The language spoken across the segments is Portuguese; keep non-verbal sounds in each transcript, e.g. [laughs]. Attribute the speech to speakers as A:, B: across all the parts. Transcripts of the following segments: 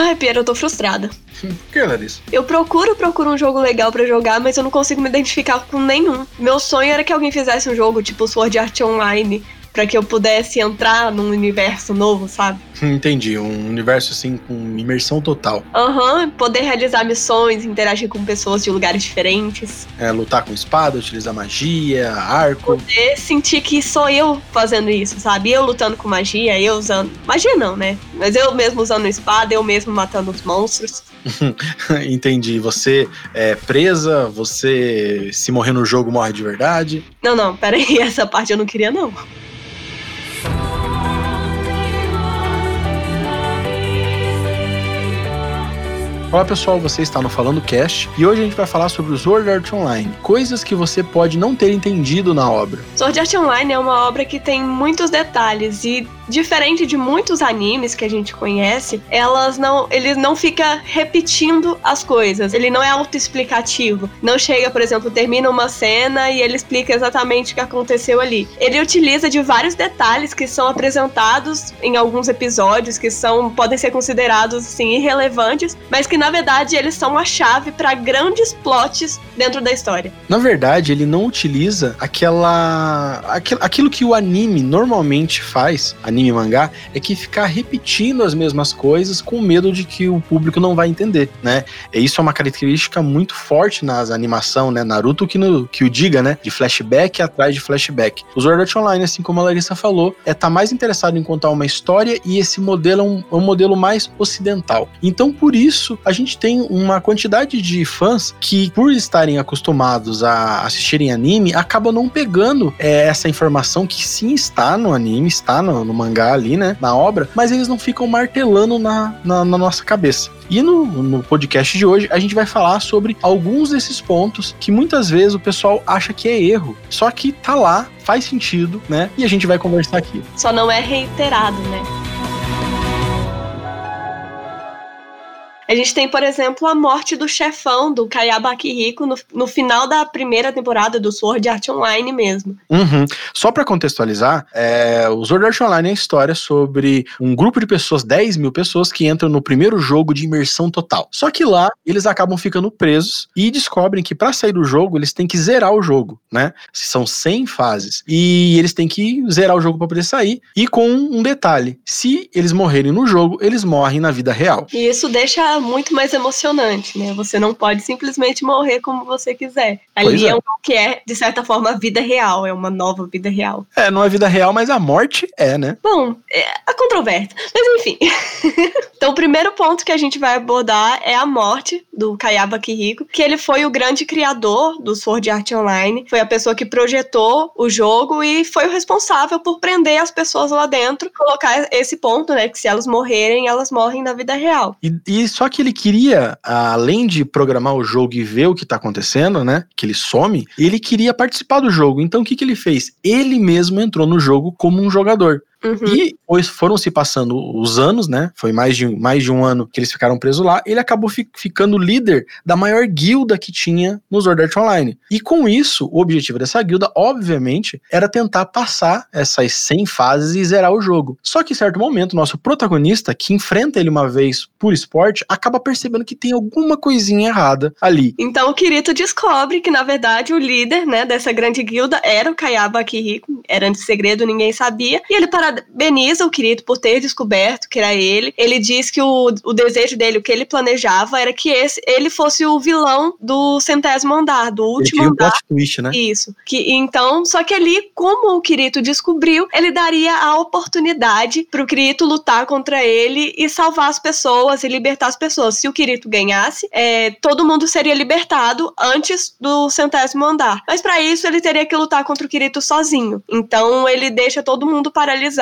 A: Ai, Pierre, eu tô frustrada.
B: Por que, Larissa?
A: Eu procuro, procuro um jogo legal pra jogar, mas eu não consigo me identificar com nenhum. Meu sonho era que alguém fizesse um jogo tipo Sword Art Online, para que eu pudesse entrar num universo novo, sabe? [laughs]
B: Entendi, um universo assim com imersão total.
A: Aham, uhum, poder realizar missões, interagir com pessoas de lugares diferentes.
B: É, lutar com espada, utilizar magia, arco.
A: Poder sentir que sou eu fazendo isso, sabe? Eu lutando com magia, eu usando. Magia não, né? Mas eu mesmo usando espada, eu mesmo matando os monstros. [laughs]
B: Entendi. Você é presa, você se morrer no jogo morre de verdade.
A: Não, não, peraí, [laughs] essa parte eu não queria, não.
B: Olá pessoal, você está no Falando Cast e hoje a gente vai falar sobre o Sword Art Online, coisas que você pode não ter entendido na obra.
A: Sword Art Online é uma obra que tem muitos detalhes e diferente de muitos animes que a gente conhece, elas não, ele não fica repetindo as coisas. Ele não é autoexplicativo. Não chega, por exemplo, termina uma cena e ele explica exatamente o que aconteceu ali. Ele utiliza de vários detalhes que são apresentados em alguns episódios que são podem ser considerados assim irrelevantes, mas que na verdade eles são a chave para grandes plots dentro da história.
B: Na verdade, ele não utiliza aquela aquilo que o anime normalmente faz, anime mangá, é que ficar repetindo as mesmas coisas com medo de que o público não vai entender, né? E isso é uma característica muito forte nas animação, né? Naruto que, no, que o diga, né? De flashback atrás de flashback. O Sword Art Online, assim como a Larissa falou, é tá mais interessado em contar uma história e esse modelo é um, é um modelo mais ocidental. Então, por isso, a gente tem uma quantidade de fãs que, por estarem acostumados a assistirem anime, acabam não pegando é, essa informação que sim está no anime, está no, no, mangá ali, né? Na obra, mas eles não ficam martelando na, na, na nossa cabeça. E no, no podcast de hoje a gente vai falar sobre alguns desses pontos que muitas vezes o pessoal acha que é erro. Só que tá lá, faz sentido, né? E a gente vai conversar aqui.
A: Só não é reiterado, né? A gente tem, por exemplo, a morte do chefão do Kayaba Akihiko no, no final da primeira temporada do Sword Art Online mesmo.
B: Uhum. Só para contextualizar, é, o Sword Art Online é a história sobre um grupo de pessoas, 10 mil pessoas, que entram no primeiro jogo de imersão total. Só que lá eles acabam ficando presos e descobrem que para sair do jogo eles têm que zerar o jogo, né? São 100 fases e eles têm que zerar o jogo para poder sair. E com um detalhe: se eles morrerem no jogo, eles morrem na vida real.
A: E isso deixa muito mais emocionante, né? Você não pode simplesmente morrer como você quiser. Ali é. é um que é, de certa forma, a vida real, é uma nova vida real.
B: É, não é vida real, mas a morte é, né?
A: Bom, é a controvérsia. Mas enfim. [laughs] então, o primeiro ponto que a gente vai abordar é a morte do Kayaba Kiriko, que ele foi o grande criador do Sword Art Online, foi a pessoa que projetou o jogo e foi o responsável por prender as pessoas lá dentro, colocar esse ponto, né, que se elas morrerem, elas morrem na vida real.
B: E, e só que ele queria, além de programar o jogo e ver o que tá acontecendo, né? Que ele some, ele queria participar do jogo. Então o que, que ele fez? Ele mesmo entrou no jogo como um jogador. Uhum. E depois foram se passando os anos, né? Foi mais de, mais de um ano que eles ficaram presos lá. Ele acabou fi, ficando líder da maior guilda que tinha no Sword Art Online. E com isso, o objetivo dessa guilda, obviamente, era tentar passar essas 100 fases e zerar o jogo. Só que em certo momento, nosso protagonista, que enfrenta ele uma vez por esporte, acaba percebendo que tem alguma coisinha errada ali.
A: Então o Kirito descobre que, na verdade, o líder, né, dessa grande guilda era o Kayaba Akihiko. Era de segredo, ninguém sabia. E ele para parabeniza o Kirito por ter descoberto que era ele. Ele diz que o, o desejo dele, o que ele planejava, era que esse, ele fosse o vilão do centésimo andar, do último ele andar.
B: Um twist, né?
A: Isso. Que, então, só que ali, como o Kirito descobriu, ele daria a oportunidade pro Kirito lutar contra ele e salvar as pessoas e libertar as pessoas. Se o Kirito ganhasse, é, todo mundo seria libertado antes do centésimo andar. Mas para isso, ele teria que lutar contra o Kirito sozinho. Então, ele deixa todo mundo paralisado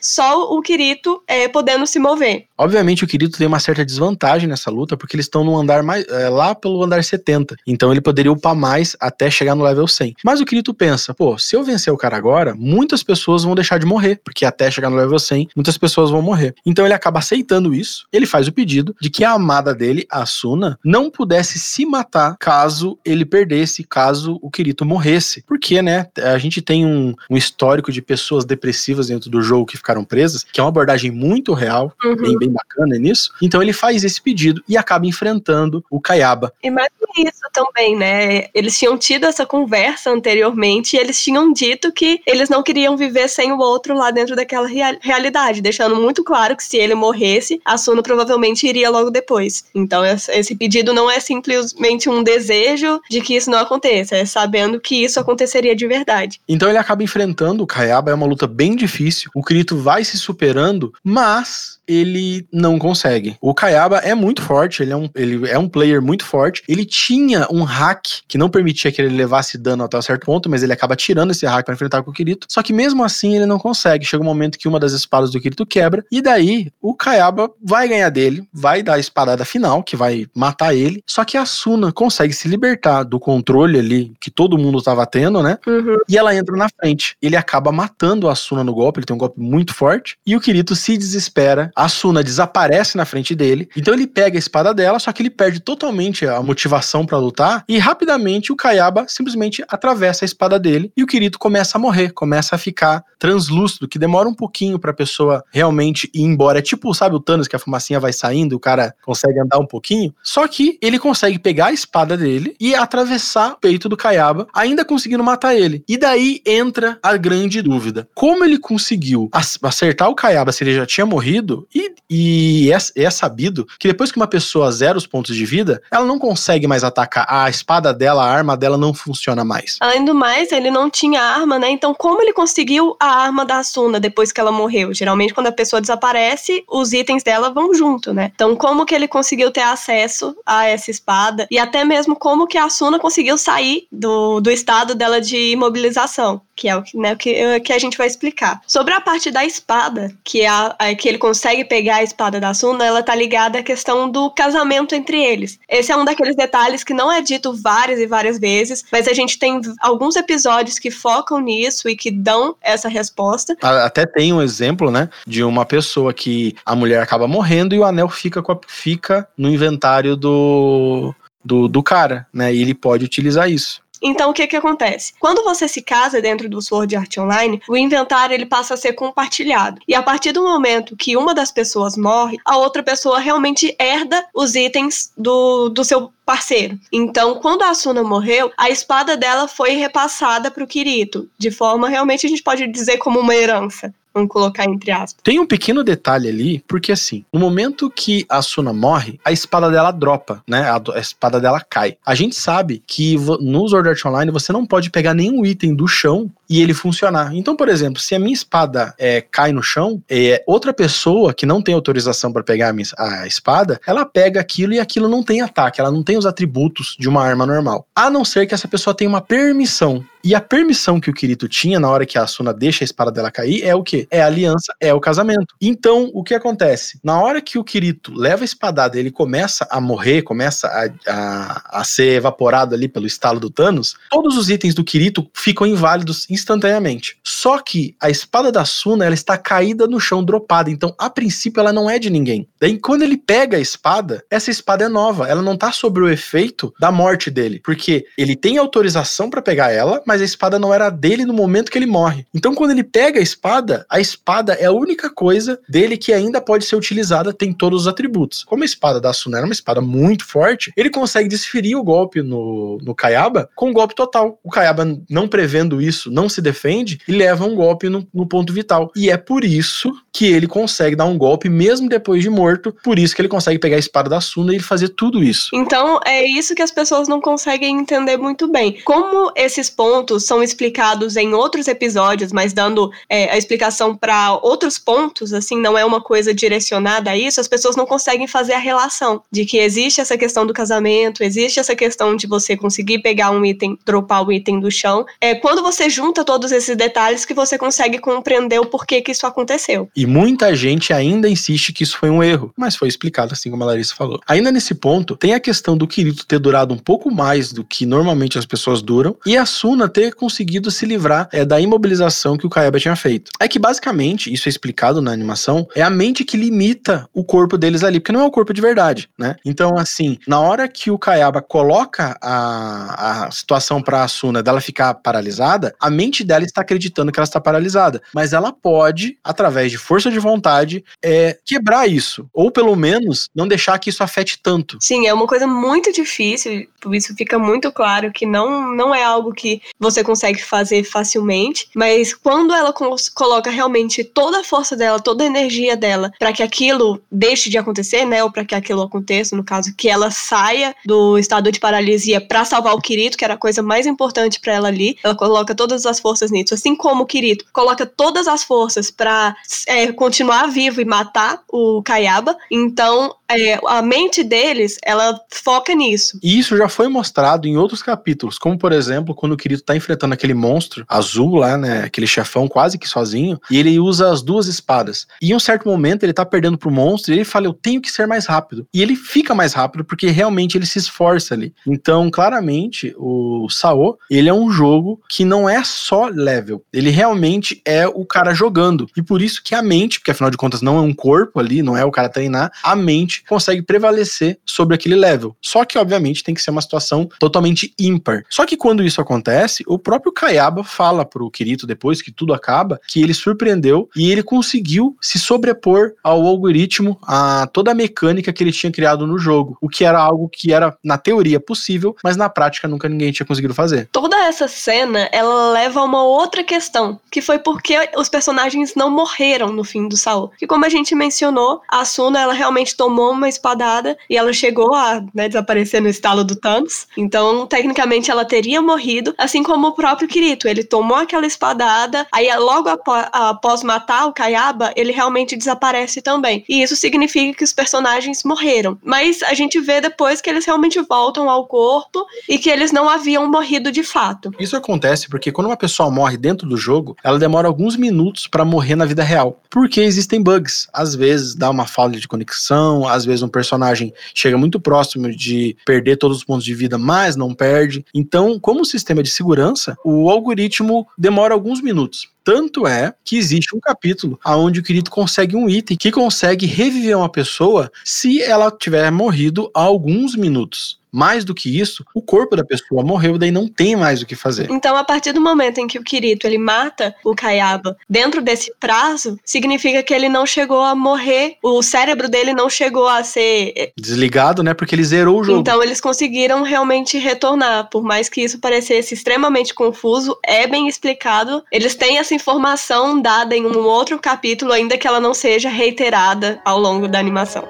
A: só o Kirito é, podendo se mover.
B: Obviamente o Kirito tem uma certa desvantagem nessa luta, porque eles estão no andar mais é, lá pelo andar 70. Então ele poderia upar mais até chegar no level 100. Mas o Kirito pensa, pô, se eu vencer o cara agora, muitas pessoas vão deixar de morrer, porque até chegar no level 100, muitas pessoas vão morrer. Então ele acaba aceitando isso. Ele faz o pedido de que a amada dele, a Asuna, não pudesse se matar caso ele perdesse, caso o Kirito morresse. Porque, né, a gente tem um, um histórico de pessoas depressivas dentro do do jogo que ficaram presas, que é uma abordagem muito real, uhum. bem, bem bacana nisso. Então ele faz esse pedido e acaba enfrentando o Kayaba.
A: E mais isso também, né? Eles tinham tido essa conversa anteriormente e eles tinham dito que eles não queriam viver sem o outro lá dentro daquela real realidade, deixando muito claro que se ele morresse, a Suna provavelmente iria logo depois. Então esse pedido não é simplesmente um desejo de que isso não aconteça, é sabendo que isso aconteceria de verdade.
B: Então ele acaba enfrentando o Kayaba, é uma luta bem difícil. O Kirito vai se superando, mas ele não consegue. O Kayaba é muito forte, ele é, um, ele é um player muito forte. Ele tinha um hack que não permitia que ele levasse dano até um certo ponto, mas ele acaba tirando esse hack para enfrentar com o Kirito. Só que mesmo assim ele não consegue. Chega um momento que uma das espadas do Kirito quebra, e daí o Kayaba vai ganhar dele, vai dar a espadada final, que vai matar ele. Só que a Suna consegue se libertar do controle ali que todo mundo tava tendo, né? Uhum. E ela entra na frente. Ele acaba matando a Suna no golpe, ele tem um golpe muito forte, e o Kirito se desespera a Suna desaparece na frente dele. Então ele pega a espada dela, só que ele perde totalmente a motivação para lutar. E rapidamente o Kayaba simplesmente atravessa a espada dele. E o Kirito começa a morrer, começa a ficar translúcido, que demora um pouquinho pra pessoa realmente ir embora. É tipo, sabe o Thanos que a fumacinha vai saindo, o cara consegue andar um pouquinho. Só que ele consegue pegar a espada dele e atravessar o peito do Kayaba, ainda conseguindo matar ele. E daí entra a grande dúvida: como ele conseguiu acertar o Kayaba se ele já tinha morrido? E, e é, é, sabido que depois que uma pessoa zera os pontos de vida, ela não consegue mais atacar. A espada dela, a arma dela não funciona mais.
A: Além do mais, ele não tinha arma, né? Então, como ele conseguiu a arma da Asuna depois que ela morreu? Geralmente, quando a pessoa desaparece, os itens dela vão junto, né? Então, como que ele conseguiu ter acesso a essa espada? E até mesmo como que a Asuna conseguiu sair do, do estado dela de imobilização? Que é o que, né, que, que a gente vai explicar. Sobre a parte da espada, que, é a, que ele consegue pegar a espada da Suna, ela tá ligada à questão do casamento entre eles. Esse é um daqueles detalhes que não é dito várias e várias vezes, mas a gente tem alguns episódios que focam nisso e que dão essa resposta.
B: Até tem um exemplo, né, de uma pessoa que a mulher acaba morrendo e o anel fica, a, fica no inventário do, do, do cara, né, e ele pode utilizar isso.
A: Então, o que que acontece? Quando você se casa dentro do Sword Art Online, o inventário ele passa a ser compartilhado. E a partir do momento que uma das pessoas morre, a outra pessoa realmente herda os itens do, do seu parceiro. Então, quando a Asuna morreu, a espada dela foi repassada para o Kirito, de forma realmente a gente pode dizer como uma herança. Vamos colocar entre aspas.
B: Tem um pequeno detalhe ali, porque assim, no momento que a Suna morre, a espada dela dropa, né? A, a espada dela cai. A gente sabe que no Sword Art Online você não pode pegar nenhum item do chão e ele funcionar. Então, por exemplo, se a minha espada é, cai no chão, é, outra pessoa que não tem autorização para pegar a, minha, a espada, ela pega aquilo e aquilo não tem ataque, ela não tem os atributos de uma arma normal. A não ser que essa pessoa tenha uma permissão. E a permissão que o Kirito tinha na hora que a Asuna deixa a espada dela cair é o que? É a aliança, é o casamento. Então, o que acontece? Na hora que o Kirito leva a espadada ele começa a morrer, começa a, a, a ser evaporado ali pelo estalo do Thanos, todos os itens do Kirito ficam inválidos instantaneamente. Só que a espada da Suna, ela está caída no chão, dropada. Então, a princípio, ela não é de ninguém. Daí, quando ele pega a espada, essa espada é nova. Ela não tá sobre o efeito da morte dele. Porque ele tem autorização para pegar ela, mas a espada não era dele no momento que ele morre. Então, quando ele pega a espada, a espada é a única coisa dele que ainda pode ser utilizada, tem todos os atributos. Como a espada da Suna era uma espada muito forte, ele consegue desferir o golpe no, no Kayaba com um golpe total. O Kayaba, não prevendo isso, não se defende e leva um golpe no, no ponto vital. E é por isso que ele consegue dar um golpe mesmo depois de morto, por isso que ele consegue pegar a espada da Suna e fazer tudo isso.
A: Então, é isso que as pessoas não conseguem entender muito bem. Como esses pontos são explicados em outros episódios, mas dando é, a explicação para outros pontos, assim, não é uma coisa direcionada a isso, as pessoas não conseguem fazer a relação de que existe essa questão do casamento, existe essa questão de você conseguir pegar um item, dropar o item do chão. É quando você junta todos esses detalhes que você consegue compreender o porquê que isso aconteceu.
B: E muita gente ainda insiste que isso foi um erro, mas foi explicado assim como a Larissa falou. Ainda nesse ponto, tem a questão do Kirito ter durado um pouco mais do que normalmente as pessoas duram e a Suna ter conseguido se livrar é, da imobilização que o Kayaba tinha feito. É que basicamente, isso é explicado na animação, é a mente que limita o corpo deles ali, porque não é o corpo de verdade, né? Então, assim, na hora que o Kayaba coloca a, a situação pra Asuna dela ficar paralisada, a mente dela está acreditando que ela está paralisada. Mas ela pode, através de força de vontade, é, quebrar isso. Ou pelo menos não deixar que isso afete tanto.
A: Sim, é uma coisa muito difícil. Isso fica muito claro que não, não é algo que você consegue fazer facilmente. Mas quando ela coloca realmente toda a força dela, toda a energia dela, para que aquilo deixe de acontecer, né? Ou para que aquilo aconteça, no caso, que ela saia do estado de paralisia para salvar o Kirito, que era a coisa mais importante para ela ali. Ela coloca todas as forças nisso, assim como o Kirito coloca todas as forças para é, continuar vivo e matar o Kayaba. Então, é, a mente deles, ela foca nisso.
B: E isso já foi mostrado em outros capítulos, como por exemplo, quando o Kirito tá enfrentando aquele monstro azul lá, né, aquele chefão quase que sozinho, e ele usa as duas espadas. E em um certo momento ele tá perdendo pro monstro e ele fala, eu tenho que ser mais rápido. E ele fica mais rápido porque realmente ele se esforça ali. Então, claramente, o Sao, ele é um jogo que não é só level, ele realmente é o cara jogando. E por isso que a mente, porque afinal de contas não é um corpo ali, não é o cara treinar, a mente consegue prevalecer sobre aquele level. Só que, obviamente, tem que ser uma situação totalmente ímpar. Só que quando isso acontece, o próprio Kayaba fala pro Kirito, depois que tudo acaba, que ele surpreendeu e ele conseguiu se sobrepor ao algoritmo, a toda a mecânica que ele tinha criado no jogo. O que era algo que era, na teoria, possível, mas na prática nunca ninguém tinha conseguido fazer.
A: Toda essa cena, ela leva a uma outra questão, que foi porque os personagens não morreram no fim do Saul. Que como a gente mencionou, a Suna, ela realmente tomou uma espadada e ela chegou a né, desaparecer no estalo do Thanos. Então, tecnicamente, ela teria morrido, assim como o próprio Kirito. Ele tomou aquela espadada, aí logo após, após matar o Kayaba, ele realmente desaparece também. E isso significa que os personagens morreram. Mas a gente vê depois que eles realmente voltam ao corpo e que eles não haviam morrido de fato.
B: Isso acontece porque quando uma pessoa morre dentro do jogo, ela demora alguns minutos para morrer na vida real. Porque existem bugs. Às vezes dá uma falha de conexão, às vezes um personagem chega muito próximo de perder todos os pontos de vida, mas não perde. Então, como sistema de segurança, o algoritmo demora alguns minutos. Tanto é que existe um capítulo onde o querido consegue um item que consegue reviver uma pessoa se ela tiver morrido há alguns minutos. Mais do que isso, o corpo da pessoa morreu, daí não tem mais o que fazer.
A: Então, a partir do momento em que o Kirito ele mata o Kayaba dentro desse prazo, significa que ele não chegou a morrer, o cérebro dele não chegou a ser
B: eh, desligado, né? Porque ele zerou o jogo.
A: Então, eles conseguiram realmente retornar, por mais que isso parecesse extremamente confuso, é bem explicado. Eles têm essa informação dada em um outro capítulo, ainda que ela não seja reiterada ao longo da animação.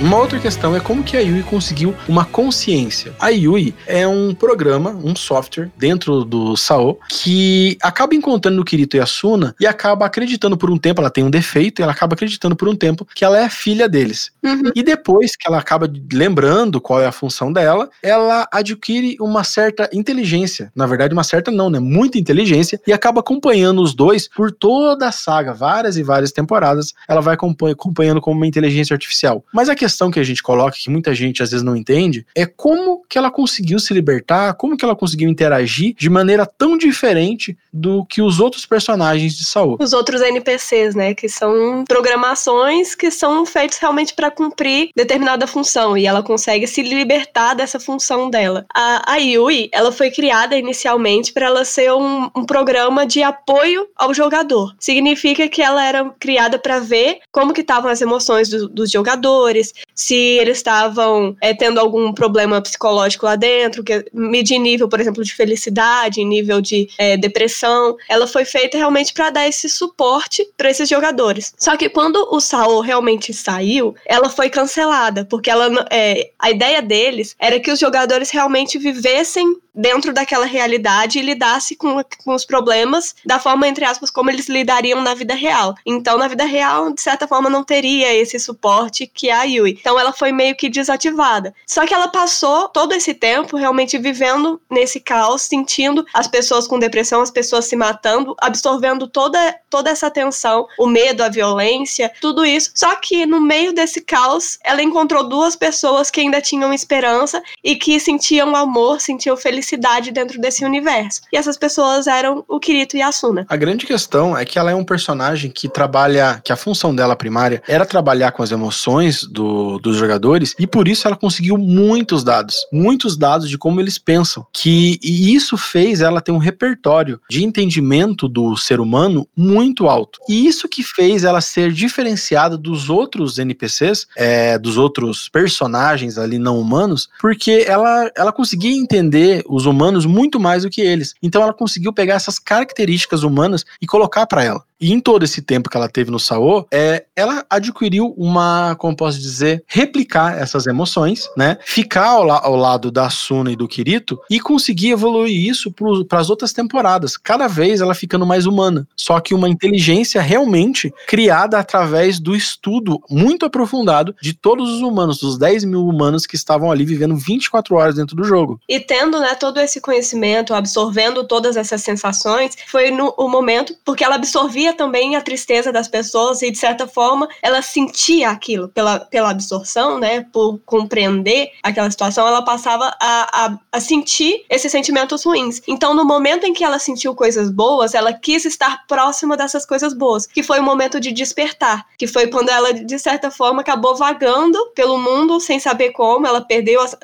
B: Uma outra questão é como que a Yui conseguiu uma consciência. A Yui é um programa, um software dentro do Sao que acaba encontrando o Kirito e a Suna e acaba acreditando por um tempo, ela tem um defeito, e ela acaba acreditando por um tempo que ela é filha deles. Uhum. E depois que ela acaba lembrando qual é a função dela, ela adquire uma certa inteligência. Na verdade, uma certa não, né? Muita inteligência e acaba acompanhando os dois por toda a saga, várias e várias temporadas. Ela vai acompanhando como uma inteligência artificial. Mas a questão questão que a gente coloca, que muita gente às vezes não entende, é como que ela conseguiu se libertar, como que ela conseguiu interagir de maneira tão diferente do que os outros personagens de Saul.
A: Os outros NPCs, né, que são programações que são feitos realmente para cumprir determinada função e ela consegue se libertar dessa função dela. A, a Yui, ela foi criada inicialmente para ela ser um, um programa de apoio ao jogador. Significa que ela era criada para ver como que estavam as emoções do, dos jogadores, se eles estavam é, tendo algum problema psicológico lá dentro, que medir nível, por exemplo, de felicidade, nível de é, depressão. Ela foi feita realmente para dar esse suporte para esses jogadores. Só que quando o Saul realmente saiu, ela foi cancelada, porque ela, é, a ideia deles era que os jogadores realmente vivessem dentro daquela realidade e lidasse com, com os problemas da forma, entre aspas, como eles lidariam na vida real. Então, na vida real, de certa forma, não teria esse suporte que a Yui. Então, ela foi meio que desativada. Só que ela passou todo esse tempo realmente vivendo nesse caos, sentindo as pessoas com depressão, as pessoas se matando, absorvendo toda, toda essa tensão, o medo, a violência, tudo isso. Só que no meio desse caos, ela encontrou duas pessoas que ainda tinham esperança e que sentiam amor, sentiam felicidade dentro desse universo. E essas pessoas eram o Kirito e a Asuna.
B: A grande questão é que ela é um personagem que trabalha, que a função dela primária era trabalhar com as emoções do do, dos jogadores e por isso ela conseguiu muitos dados, muitos dados de como eles pensam. Que e isso fez ela ter um repertório de entendimento do ser humano muito alto. E isso que fez ela ser diferenciada dos outros NPCs, é, dos outros personagens ali não humanos, porque ela, ela conseguia entender os humanos muito mais do que eles. Então ela conseguiu pegar essas características humanas e colocar para ela. E em todo esse tempo que ela teve no Saô, é, ela adquiriu uma, como posso dizer, replicar essas emoções, né? Ficar ao, la ao lado da Suna e do Kirito e conseguir evoluir isso para as outras temporadas. Cada vez ela ficando mais humana. Só que uma inteligência realmente criada através do estudo muito aprofundado de todos os humanos, dos 10 mil humanos que estavam ali vivendo 24 horas dentro do jogo.
A: E tendo né, todo esse conhecimento, absorvendo todas essas sensações, foi no o momento, porque ela absorvia também a tristeza das pessoas e, de certa forma, ela sentia aquilo pela, pela absorção, né? Por compreender aquela situação, ela passava a, a, a sentir esses sentimentos ruins. Então, no momento em que ela sentiu coisas boas, ela quis estar próxima dessas coisas boas, que foi o momento de despertar, que foi quando ela, de certa forma, acabou vagando pelo mundo sem saber como, ela perdeu as,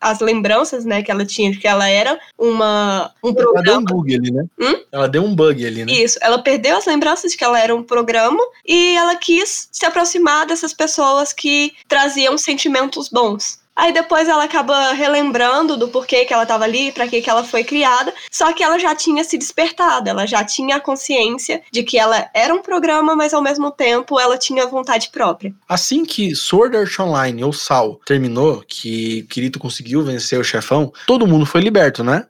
A: as lembranças, né, que ela tinha, que ela era uma um
B: programa. Ela deu um bug ali, né? Hum? Ela deu um bug ali, né?
A: Isso, ela perdeu as lembranças de que ela era um programa e ela quis se aproximar dessas pessoas que traziam sentimentos bons. Aí depois ela acaba relembrando do porquê que ela estava ali, para que que ela foi criada, só que ela já tinha se despertado, ela já tinha a consciência de que ela era um programa, mas ao mesmo tempo ela tinha vontade própria.
B: Assim que Sword Art Online ou Sal terminou, que Kirito conseguiu vencer o chefão, todo mundo foi liberto, né?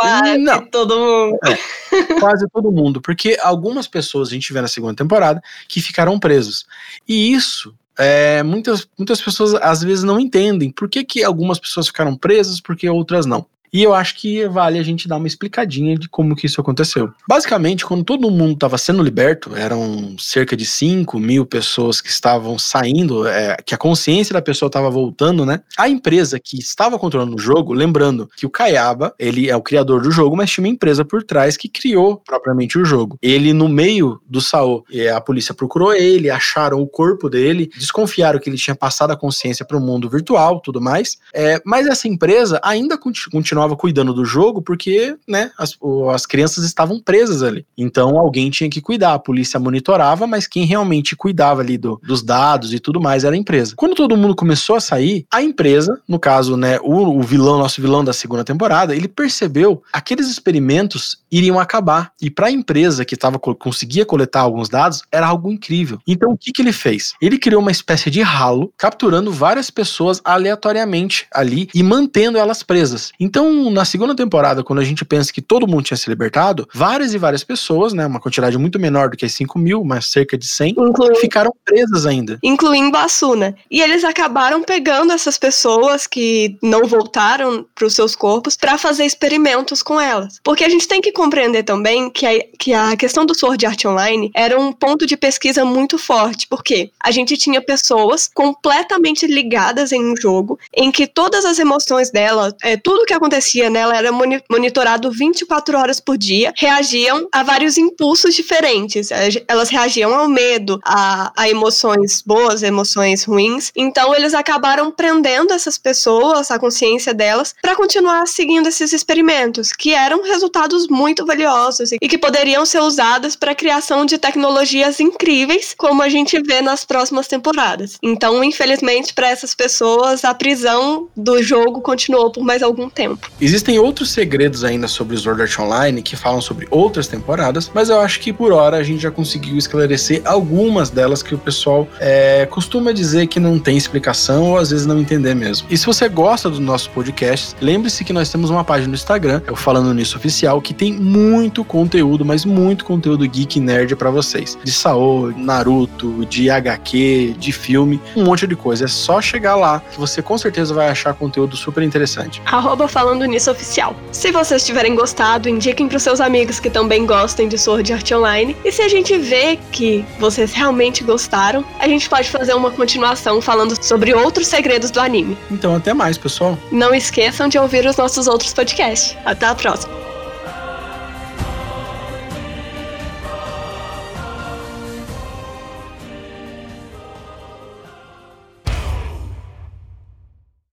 A: Quase não. todo mundo.
B: É, quase todo mundo. Porque algumas pessoas a gente vê na segunda temporada que ficaram presos. E isso é, muitas, muitas pessoas às vezes não entendem por que, que algumas pessoas ficaram presas, porque outras não. E eu acho que vale a gente dar uma explicadinha de como que isso aconteceu. Basicamente, quando todo mundo estava sendo liberto, eram cerca de 5 mil pessoas que estavam saindo, é, que a consciência da pessoa estava voltando, né? A empresa que estava controlando o jogo, lembrando que o Kayaba, ele é o criador do jogo, mas tinha uma empresa por trás que criou propriamente o jogo. Ele, no meio do Saô, a polícia procurou ele, acharam o corpo dele, desconfiaram que ele tinha passado a consciência para o mundo virtual, tudo mais. É, mas essa empresa ainda continua continuava cuidando do jogo porque, né, as, as crianças estavam presas ali. Então alguém tinha que cuidar. A polícia monitorava, mas quem realmente cuidava ali do, dos dados e tudo mais era a empresa. Quando todo mundo começou a sair, a empresa, no caso, né, o, o vilão, nosso vilão da segunda temporada, ele percebeu aqueles experimentos iriam acabar. E para a empresa que tava, conseguia coletar alguns dados, era algo incrível. Então o que, que ele fez? Ele criou uma espécie de ralo, capturando várias pessoas aleatoriamente ali e mantendo elas presas. Então então, na segunda temporada, quando a gente pensa que todo mundo tinha se libertado, várias e várias pessoas, né, uma quantidade muito menor do que as 5 mil, mas cerca de 100, ficaram presas ainda.
A: Incluindo a Asuna. E eles acabaram pegando essas pessoas que não voltaram para os seus corpos para fazer experimentos com elas. Porque a gente tem que compreender também que a, que a questão do Sword Art Online era um ponto de pesquisa muito forte, porque a gente tinha pessoas completamente ligadas em um jogo, em que todas as emoções dela, é, tudo que acontecia acontecia nela era monitorado 24 horas por dia, reagiam a vários impulsos diferentes. Elas reagiam ao medo, a, a emoções boas, emoções ruins. Então eles acabaram prendendo essas pessoas, a consciência delas, para continuar seguindo esses experimentos, que eram resultados muito valiosos e que poderiam ser usados para a criação de tecnologias incríveis, como a gente vê nas próximas temporadas. Então, infelizmente, para essas pessoas, a prisão do jogo continuou por mais algum tempo.
B: Existem outros segredos ainda sobre Sword Art Online que falam sobre outras temporadas, mas eu acho que por hora a gente já conseguiu esclarecer algumas delas que o pessoal é, costuma dizer que não tem explicação ou às vezes não entender mesmo. E se você gosta do nosso podcast, lembre-se que nós temos uma página no Instagram, eu falando nisso oficial, que tem muito conteúdo, mas muito conteúdo geek nerd para vocês. De Sao, Naruto, de HQ, de filme, um monte de coisa. É só chegar lá que você com certeza vai achar conteúdo super interessante.
A: Arroba falando Falando Nisso Oficial. Se vocês tiverem gostado, indiquem para seus amigos que também gostem de Sword Art Online. E se a gente vê que vocês realmente gostaram, a gente pode fazer uma continuação falando sobre outros segredos do anime.
B: Então, até mais, pessoal.
A: Não esqueçam de ouvir os nossos outros podcasts. Até a próxima.